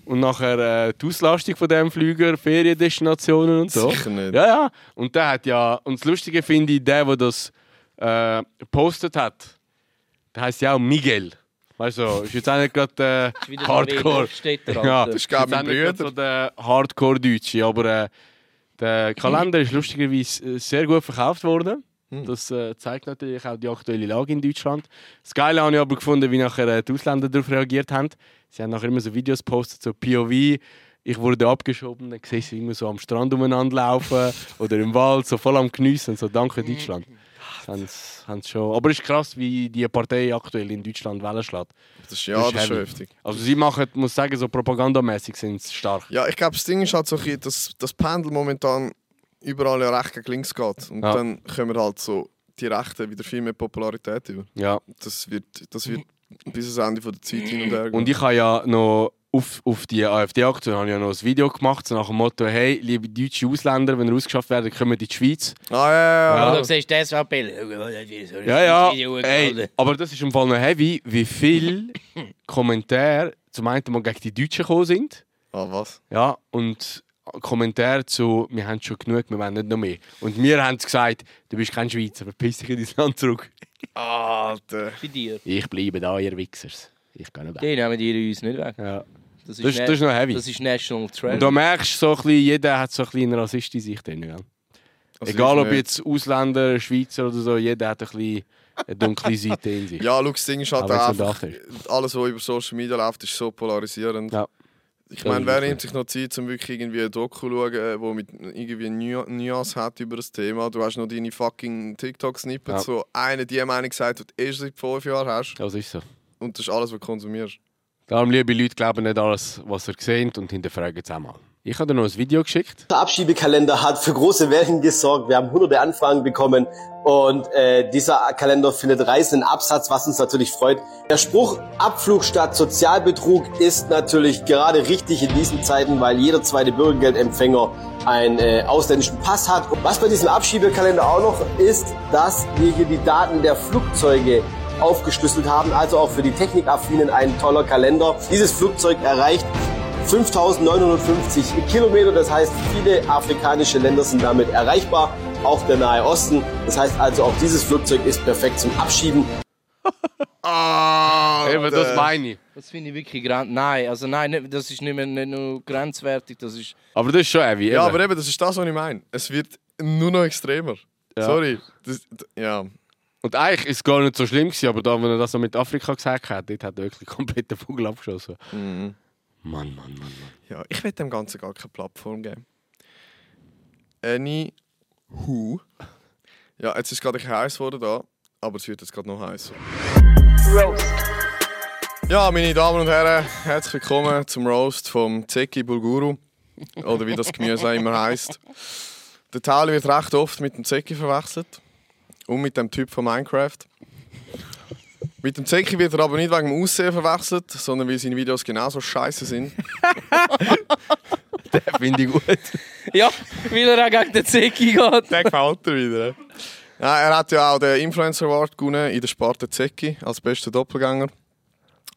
Und nachher äh, die Auslastung von dem Flüger, Feriendestinationen und so. Sicher nicht. Ja, ja. Und der hat ja. Und das Lustige finde ich, der, der das äh, gepostet hat, der heißt ja auch Miguel. Weißt du, ist jetzt auch nicht gerade äh, Hardcore. Ja. Das ist auch mein Bruder. so der Hardcore-Deutsche, aber äh, der Kalender ist lustigerweise äh, sehr gut verkauft worden. Das äh, zeigt natürlich auch die aktuelle Lage in Deutschland. Das Geile habe ich aber gefunden, wie nachher äh, die Ausländer darauf reagiert haben. Sie haben nachher immer so Videos gepostet, so POV. Ich wurde abgeschoben, dann siehst du immer so am Strand umeinander laufen oder im Wald, so voll am Geniessen. So, danke Deutschland. Das haben sie- haben sie schon. Aber es ist krass, wie die Partei aktuell in Deutschland Wellen schlägt. Das ist, ja, das ist schon heavy. heftig. Also sie machen, muss sagen, so propagandamäßig sind sie stark. Ja, ich glaube, das Ding ist halt so, dass das Pendel momentan überall ja recht gegen links geht. Und Ja. dann kommen halt so die Rechten wieder viel mehr Popularität über. Ja. Das wird, das wird bis ans Ende von der Zeit hin und her. Und ich habe ja noch auf, auf die AfD-Aktion habe ich ja noch ein Video gemacht, so nach dem Motto, hey, liebe deutsche Ausländer, wenn ihr ausgeschafft werdet, kommen in die Schweiz. ah, ja, ja, ja. Also, du siehst das Appell. Ja, ja, ey, aber das ist im Fall noch heavy, wie viele Kommentare zum einen mal gegen die Deutschen gekommen sind. Ah, was? Ja, und Kommentare zu, wir haben schon genug, wir wollen nicht noch mehr. Und wir haben gesagt, du bist kein Schweizer, verpiss dich in dein Land zurück. Alter. Bei dir. Ich bleibe da, ihr Wichsers. Ich gehe nicht weg. Die nehmen die uns nicht weg. Ja. Das Das, ist- das ist noch heavy. Das ist National Treasure. Und da merkst du so ein bisschen, jeder hat so ein bisschen eine Rassist in sich drin. Gell? Also Egal ob jetzt Ausländer, Schweizer oder so, jeder hat ein bisschen eine dunkle Seite in sich. Ja, schau, das Ding ist halt einfach, alles, was über Social Media läuft, ist so polarisierend. Ja. Ich meine, ist wer nimmt sich noch Zeit, um wirklich irgendwie ein Doku zu schauen, äh, wo mit irgendwie Nu- Nuance hat über das Thema? Du hast noch deine fucking TikTok-Snippets, Ja. so eine die Meinung gesagt, die du erst seit fünf Jahren hast. Das ist so. Und das ist alles, was du konsumierst. Darum, liebe Leute, glauben nicht alles, was ihr seht und hinterfragen es auch mal. Ich habe dir noch ein Video geschickt. Der Abschiebekalender hat für große Wellen gesorgt. Wir haben hunderte Anfragen bekommen und äh, dieser Kalender findet reißenden Absatz, was uns natürlich freut. Der Spruch Abflug statt Sozialbetrug ist natürlich gerade richtig in diesen Zeiten, weil jeder zweite Bürgergeldempfänger einen äh, ausländischen Pass hat. Und was bei diesem Abschiebekalender auch noch ist, dass wir hier die Daten der Flugzeuge aufgeschlüsselt haben, also auch für die Technikaffinen ein toller Kalender. Dieses Flugzeug erreicht 5950 Kilometer, das heißt, viele afrikanische Länder sind damit erreichbar, auch der Nahe Osten. Das heißt also, auch dieses Flugzeug ist perfekt zum Abschieben. Ah, Eben, das meine ich. Das finde ich wirklich grand. Nein, also nein, das ist nicht mehr nicht nur grenzwertig, das ist. Aber das ist schon heavy. Ja, aber eben, das ist das, was ich meine. Es wird nur noch extremer. Ja. Sorry. Das, ja. Und eigentlich ist es gar nicht so schlimm gewesen, aber da, wenn er das so mit Afrika gesagt hat, dort hat er wirklich komplett den Vogel abgeschossen. Mhm. Mann, Mann, Mann, Mann. ja. Ich will dem Ganzen gar keine Plattform geben. Any who. Ja, jetzt ist gerade ein bisschen heiß geworden da. aber es wird jetzt gerade noch heißer. Roast. Ja, meine Damen und Herren, herzlich willkommen zum Roast vom Zeki Bulguru. Oder wie das Gemüse auch immer heisst. Der Tauli wird recht oft mit dem Zeki verwechselt. Und mit dem Typ von Minecraft. Mit dem Zeki wird er aber nicht wegen dem Aussehen verwechselt, sondern weil seine Videos genauso scheiße sind. Den finde ich gut. Ja, weil er auch gegen den Zeki geht. Der gefällt dir wieder. Ja, er hat ja auch den Influencer Award gewonnen in der Sparte Zeki als bester Doppelgänger.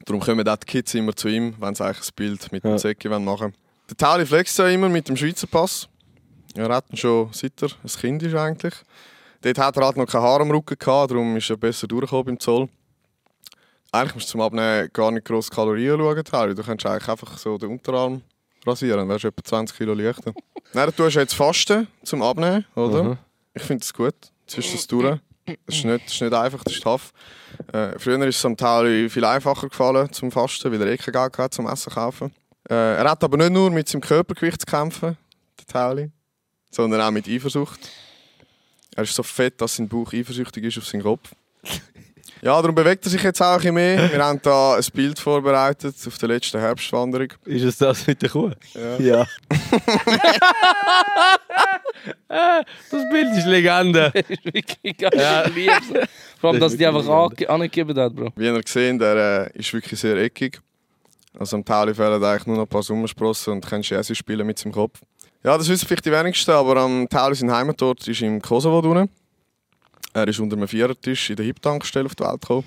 Darum kommen auch die Kids immer zu ihm, wenn sie eigentlich ein Bild mit dem Ja. Zeki machen wollen. Der Tauli flext ja immer mit dem Schweizer Pass. Er hat ihn schon seit er ein Kind ist eigentlich. Dort hat er halt noch kein Haar am Rücken gehabt, darum ist er besser durchgekommen beim Zoll. Eigentlich musst du zum Abnehmen gar nicht gross Kalorien schauen, Tauli. Du kannst eigentlich einfach so den Unterarm rasieren, dann wärst du etwa 20 Kilo leichter. Nein, du tust jetzt Fasten zum Abnehmen, oder? Mhm. Ich finde das gut. Ziehst das durch. Das ist nicht, das ist nicht einfach, das ist tough. Äh, früher ist es am Tauli viel einfacher gefallen zum Fasten, weil er eh kein Geld hatte zum Essen kaufen. Äh, er hat aber nicht nur mit seinem Körpergewicht zu kämpfen, der Tauli, sondern auch mit Eifersucht. Er ist so fett, dass sein Bauch eifersüchtig ist auf seinen Kopf. Ja, darum bewegt er sich jetzt auch ein bisschen mehr. Wir haben da ein Bild vorbereitet auf der letzten Herbstwanderung. Ist es das mit der Kuh? Ja. das Bild ist Legende. Das ist wirklich geil. Ich lieb's. Vor allem, Das dass ist die einfach angegeben hat, Bro. Wie ihr gesehen der äh, ist wirklich sehr eckig. Also am Tauli fehlen eigentlich nur noch ein paar Sommersprossen und kannst Jesse spielen mit seinem Kopf. Ja, das wissen vielleicht die wenigsten, aber am Tauli sein Heimatort ist im Kosovo drinnen. Er ist unter einem Vierertisch in der Hip-Tankstelle auf die Welt gekommen.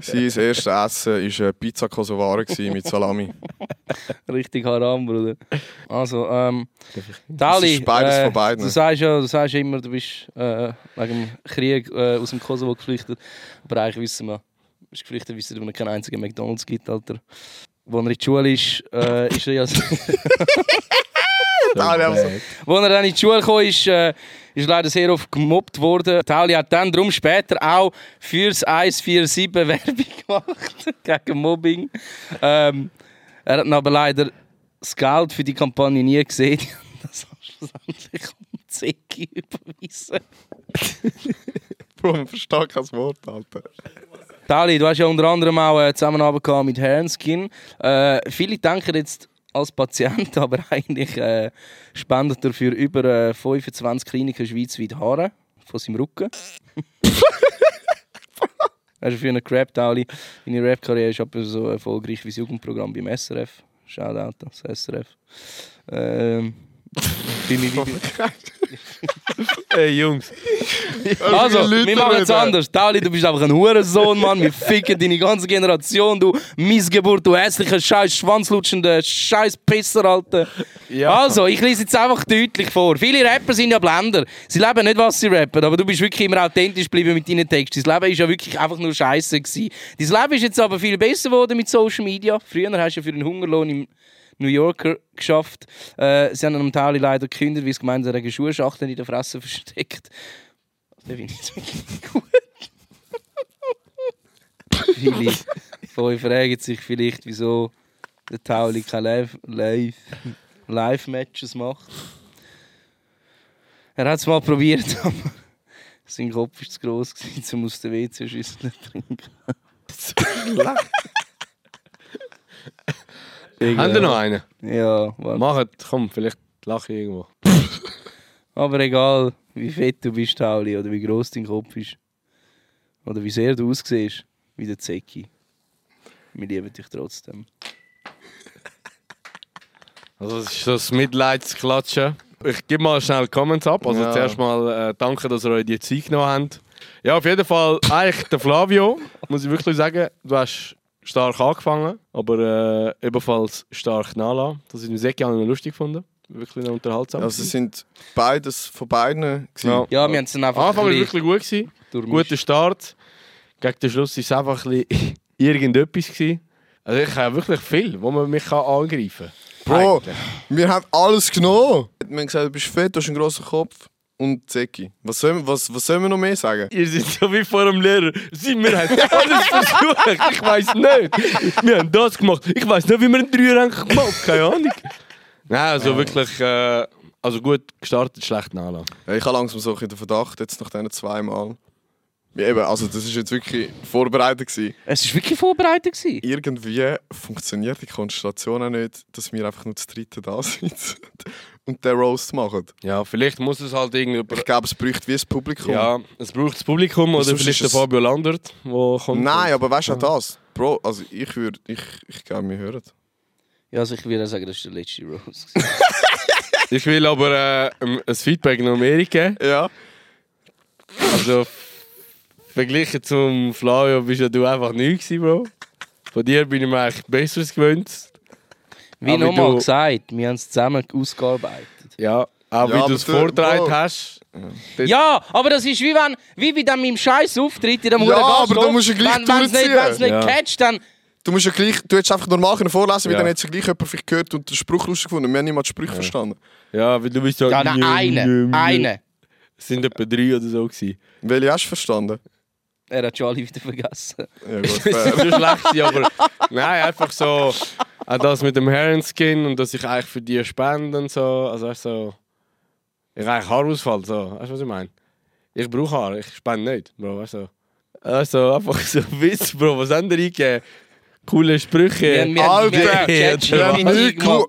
Sein erstes Essen war eine Pizza Kosovare mit Salami. Richtig haram, Bruder. Also, ähm, Das Tali, ist beides äh, von beiden. Du sagst ja, du sagst ja immer, du bist äh, wegen dem Krieg äh, aus dem Kosovo geflüchtet. Aber eigentlich wissen wir, du bist geflüchtet, wissen wir, dass es keinen einzigen McDonalds gibt, Alter. Wo er in die Schule ist, äh, ist er ja... Tauli also, Als er dann in die Schule kam, ist, äh, ist leider sehr oft gemobbt worden. Tauli hat dann darum später auch fürs 147 Werbung gemacht gegen Mobbing. Ähm, er hat aber leider das Geld für die Kampagne nie gesehen. Das hat schlussendlich um Zecki überwiesen. Bro, man versteht kein Wort, Alter. Tali, du hast ja unter anderem auch eine Zusammenarbeit gehabt mit Herrenskin. Äh, viele denken jetzt als Patient, aber eigentlich äh, spendet er für über äh, 25 Kliniken schweizweit Haare von seinem Rücken. Du für einen Crap, Tali? Deine Rap-Karriere ist aber so erfolgreich wie das Jugendprogramm beim SRF. Shoutout das SRF. Ähm, deine Liebe- Ey, Jungs. Also, wir machen jetzt reden. anders. Tali, du bist einfach ein Hurensohn, Mann. Wir ficken deine ganze Generation, du Missgeburt, du hässlicher, scheiß schwanzlutschender, scheiß Pisser, Alter. Also, ich lese jetzt einfach deutlich vor. Viele Rapper sind ja Blender. Sie leben nicht, was sie rappen, aber du bist wirklich immer authentisch geblieben mit deinen Texten. Dein Leben ist ja wirklich einfach nur Scheiße gewesen. Dein Leben ist jetzt aber viel besser geworden mit Social Media. Früher hast du ja für den Hungerlohn im New Yorker geschafft. Äh, sie haben am Tali leider gekündigt, weil sie gemeint haben, Schuhschachteln in der Fresse versteckt. Das finde ich wirklich gut. Viele von euch fragen sich vielleicht, wieso der Tauli keine Live- Live- Live-Matches macht. Er hat es mal probiert, aber sein Kopf war zu gross, gewesen, um aus der WC-Schüssel zu trinken. Haben wir noch einen? Ja, warte. Macht, komm, vielleicht lache ich irgendwo. Aber egal, wie fett du bist, Tauli, oder wie gross dein Kopf ist, oder wie sehr du aussiehst, wie der Zecki. Wir lieben dich trotzdem. Also, das ist das Mitleidsklatschen. Ich gebe mal schnell Comments ab. Also, Ja. zuerst mal äh, danke, dass ihr euch die Zeit genommen habt. Ja, auf jeden Fall, eigentlich der Flavio, muss ich wirklich sagen, du hast stark angefangen, aber äh, ebenfalls stark nachlassen. Das ist im Säcki auch noch lustig gefunden. Wirklich noch unterhaltsam. Also es sind beides von beiden. gewesen. Ja. Ja, wir haben es dann einfach Anfang war wirklich gut. Gewesen. Guter Start. Gegen den Schluss war es einfach ein bisschen irgendetwas. Gewesen. Also ich habe wirklich viel, wo man mich kann angreifen kann. Bro, wir haben alles genommen. Wir haben gesagt, du bist fett, du hast einen grossen Kopf und Zecki. Was sollen, was, was sollen wir noch mehr sagen? Ihr seid so wie vor dem Lehrer. Sie, wir haben alles versucht. Ich weiß nicht. Wir haben das gemacht. Ich weiß nicht, wie wir einen gemacht haben. Keine Ahnung. Nein, also wirklich äh, also gut gestartet, schlecht nachlassen. Ja, Ich habe langsam so den Verdacht, jetzt nach diesen zwei Mal, Ja, Eben, also das ist jetzt wirklich vorbereitet gewesen. Es war wirklich vorbereitet. Gewesen. Irgendwie funktioniert die Konstellation auch nicht, dass wir einfach nur zu dritten da sitzen und den Roast machen. Ja, vielleicht muss es halt irgendwie... Ich glaube, es bräuchte wie das Publikum. Ja, es braucht das Publikum oder Sonst vielleicht der Fabio Landert, wo kommt. Nein, aber weißt du auch das? Bro, also ich würde, ich, ich glaube, wir hören. Ja, also ich würde sagen, das ist der letzte Rose. Ich will aber äh, ein Feedback noch mehr geben. Ja. Also, verglichen zum Flavio bist ja du einfach neu gewesen, Bro. Von dir bin ich mir eigentlich Besseres gewöhnt. Wie nochmal du- gesagt, wir haben es zusammen ausgearbeitet. Ja, auch Ja, wie du es du- vorgetragen Bro. hast. Das- Ja, aber das ist wie wenn, wie bei dem meinem scheiß Auftritt in dem Ja, aber du musst ja gleich Wenn es nicht, durchziehen. wenn's nicht Ja. catcht, dann... Du musst ja gleich, du hättest einfach normal können vorlesen, weil Ja. dann hätte sich gleich jemand vielleicht gehört und den Spruch lustig gefunden. Wir haben nicht mal den Spruch verstanden. Ja, weil du bist ja... Ja, nein, eine. Eine. Es sind etwa drei oder so gewesen. Welche hast du verstanden? Er hat schon alle wieder vergessen. Ja, gut, Das ist schlecht, aber nein, einfach so, auch das mit dem Herrenskin und dass ich eigentlich für die spende und so, also weißt, so, ich eigentlich Haarausfall, so, weißt du, was ich meine? Ich brauche Haar, ich spende nicht, Bro, weißt du. Also einfach so Witz, Bro, was haben die eingegeben? Coole Sprüche. Alter, cool.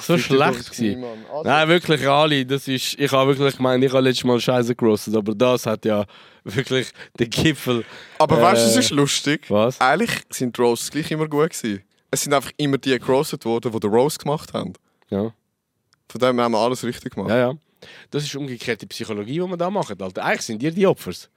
so schlecht gewesen. Nein, wirklich, Ali, das ist, ich habe wirklich gemeint, ich habe letztes Mal Scheiße gerostet, aber das hat ja wirklich den Gipfel. Aber weißt du, Äh, es ist lustig. was? Eigentlich sind die Roasts gleich immer gut gewesen. Es sind einfach immer die gerostet worden, die den Roast gemacht haben. Ja. Von dem haben wir alles richtig gemacht. Ja, ja. Das ist umgekehrte Psychologie, die wir da machen. Alter. Eigentlich sind ihr die Opfers.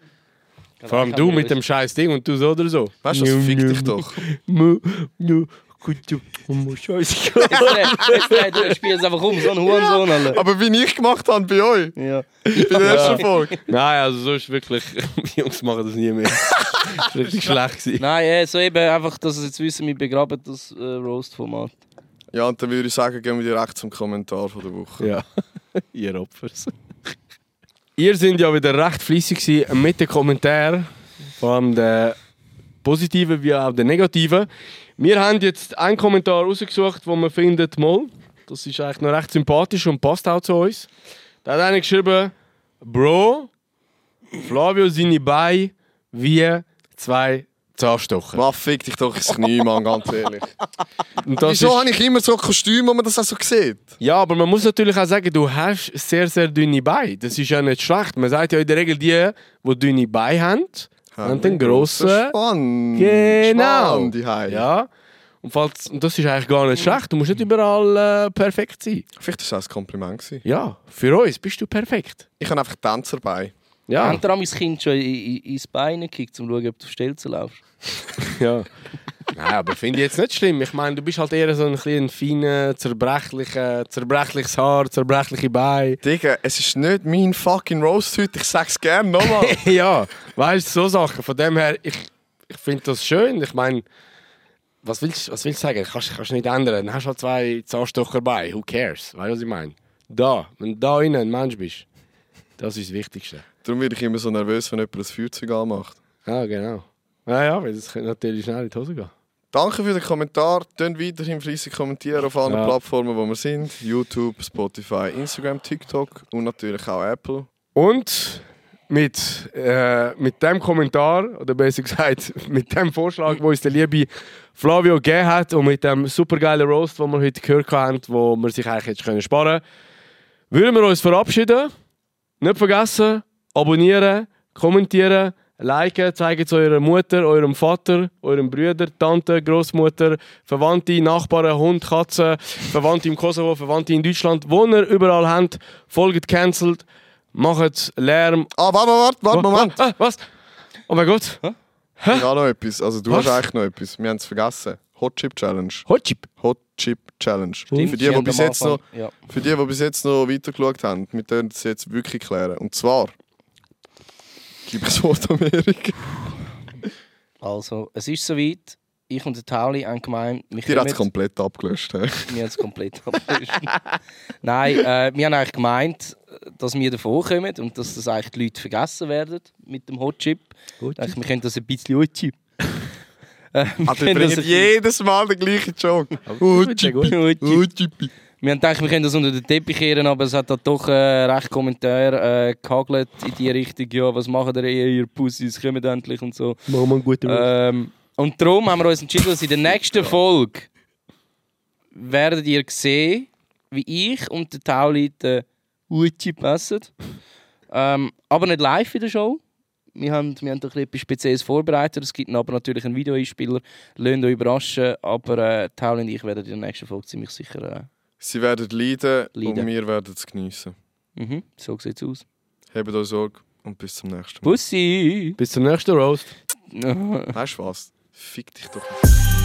Vor allem du mit dem scheiß Ding und du so oder so. Weißt du, was fick dich doch. Jetzt dreh- du spielst es einfach um, so ein Hurensohn. Alter. Aber wie ich gemacht habe bei euch, Ja. bei der ersten Folge. Nein, also so ist wirklich. Die Jungs machen das nie mehr. das war richtig schlecht. Gewesen. Nein, äh, so eben einfach, dass sie jetzt wissen, wir begraben das äh, Roast-Format. Ja, und dann würde ich sagen, gehen wir direkt zum Kommentar von der Woche. Ja, ihr Opfers. ihr sind ja wieder recht fleissig gewesen mit den Kommentaren. Vor allem den positiven wie auch den negativen. Wir haben jetzt einen Kommentar rausgesucht, wo wir finden, mal, das ist eigentlich noch recht sympathisch und passt auch zu uns. Da hat einer geschrieben, Bro, Flavio seine Beine wie zwei Zahnstocher. Mann, fick dich doch ins Knie, Mann, ganz ehrlich. Wieso ist- habe ich immer so Kostüme, wo man das auch so sieht? Ja, aber man muss natürlich auch sagen, du hast sehr, sehr dünne Beine. Das ist ja nicht schlecht. Man sagt ja in der Regel, die, die dünne Beine haben, haben den grossen... Spann. Genau. Spann. Ja. Und, falls, und das ist eigentlich gar nicht schlecht. Du musst nicht überall äh, perfekt sein. Vielleicht war das auch ein Kompliment. Gewesen. Ja, für uns bist du perfekt. Ich habe einfach Tänzer bei. Ja, Haben dir mein Kind schon in, in, ins Bein gekickt, um zu schauen, ob du auf Stelzen laufst? ja. Nein, aber finde ich jetzt nicht schlimm. Ich meine, du bist halt eher so ein bisschen feiner, zerbrechlicher, zerbrechliches Haar, zerbrechliche Beine. Digga, es ist nicht mein fucking Roast heute, ich sag's gerne nochmal. ja, weißt du, so Sachen. Von dem her, ich, ich finde das schön. Ich meine, was willst, was willst du sagen? Kannst du nicht ändern. Dann hast du halt zwei Zahnstocher bei. Who cares? Weißt du, was ich meine? Da, wenn du da innen ein Mensch bist, das ist das Wichtigste. Darum werde ich immer so nervös, wenn jemand ein Feuerzeug anmacht. Ja, genau. Ja, ja, weil das könnte natürlich schnell in die Hose gehen. Danke für den Kommentar. Tönt weiterhin fleissig kommentieren auf allen Ja. Plattformen, wo wir sind. YouTube, Spotify, Instagram, TikTok und natürlich auch Apple. Und mit, äh, mit dem Kommentar, oder besser gesagt, mit dem Vorschlag, wo uns der liebe Flavio gegeben hat und mit dem supergeilen Roast, den wir heute gehört haben, wo wir sich eigentlich jetzt können sparen können, würden wir uns verabschieden. Nicht vergessen, abonnieren, kommentieren, liken, zeigen es eurer Mutter, eurem Vater, eurem Brüder, Tante, Großmutter, Verwandte, Nachbarn, Hund, Katze, Verwandte im Kosovo, Verwandte in Deutschland, wo ihr überall habt, folgt cancelled, macht Lärm. Ah, warte, warte, warte, Moment. Ah, was? Oh mein Gott. Ich habe noch etwas. Also du Was? hast eigentlich noch etwas. Wir haben es vergessen. Hot Chip Challenge. Hotchip. Hot Chip Challenge. für Stimmt, die, sie die haben bis jetzt noch, Ja. für die, die bis jetzt noch weitergeschaut haben, wir können das jetzt wirklich klären. Und zwar gebe ich das Wort Amerika. Also, es ist soweit. Ich und der Tauli haben gemeint, wir Die hat es kommen- komplett abgelöscht. Wir haben es komplett abgelöscht. Nein, äh, wir haben eigentlich gemeint, dass wir davor kommen und dass das eigentlich die Leute vergessen werden mit dem Hot Chip. Dachte, wir können das ein bisschen Hot Chip. Äh, bringen ein jedes Mal den gleichen Joke. Hot Chip. Hot Chip. Wir haben gedacht, wir können das unter den Teppich kehren, aber es hat da doch äh, recht Kommentare äh, gehagelt in die Richtung, ja, was machen ihr, ihr Pussys, kommt endlich und so. Machen wir einen guten Ähm, und darum haben wir uns entschieden, dass in der nächsten Folge werdet ihr sehen, wie ich und der Tauli den Uchi passen. Ähm, aber nicht live in der Show. Wir haben, wir haben doch etwas Spezielles vorbereitet. Es gibt aber natürlich einen Videoeinspieler. Lasst euch überraschen. Aber äh, Tauli und ich werden in der nächsten Folge ziemlich sicher... Sie werden leiden, Leiden. und wir werden es geniessen. Mhm, so sieht's aus. Habt euch Sorge und bis zum nächsten Mal. Bussi! Bis zum nächsten Roast. Weißt du was? Fick dich doch nicht.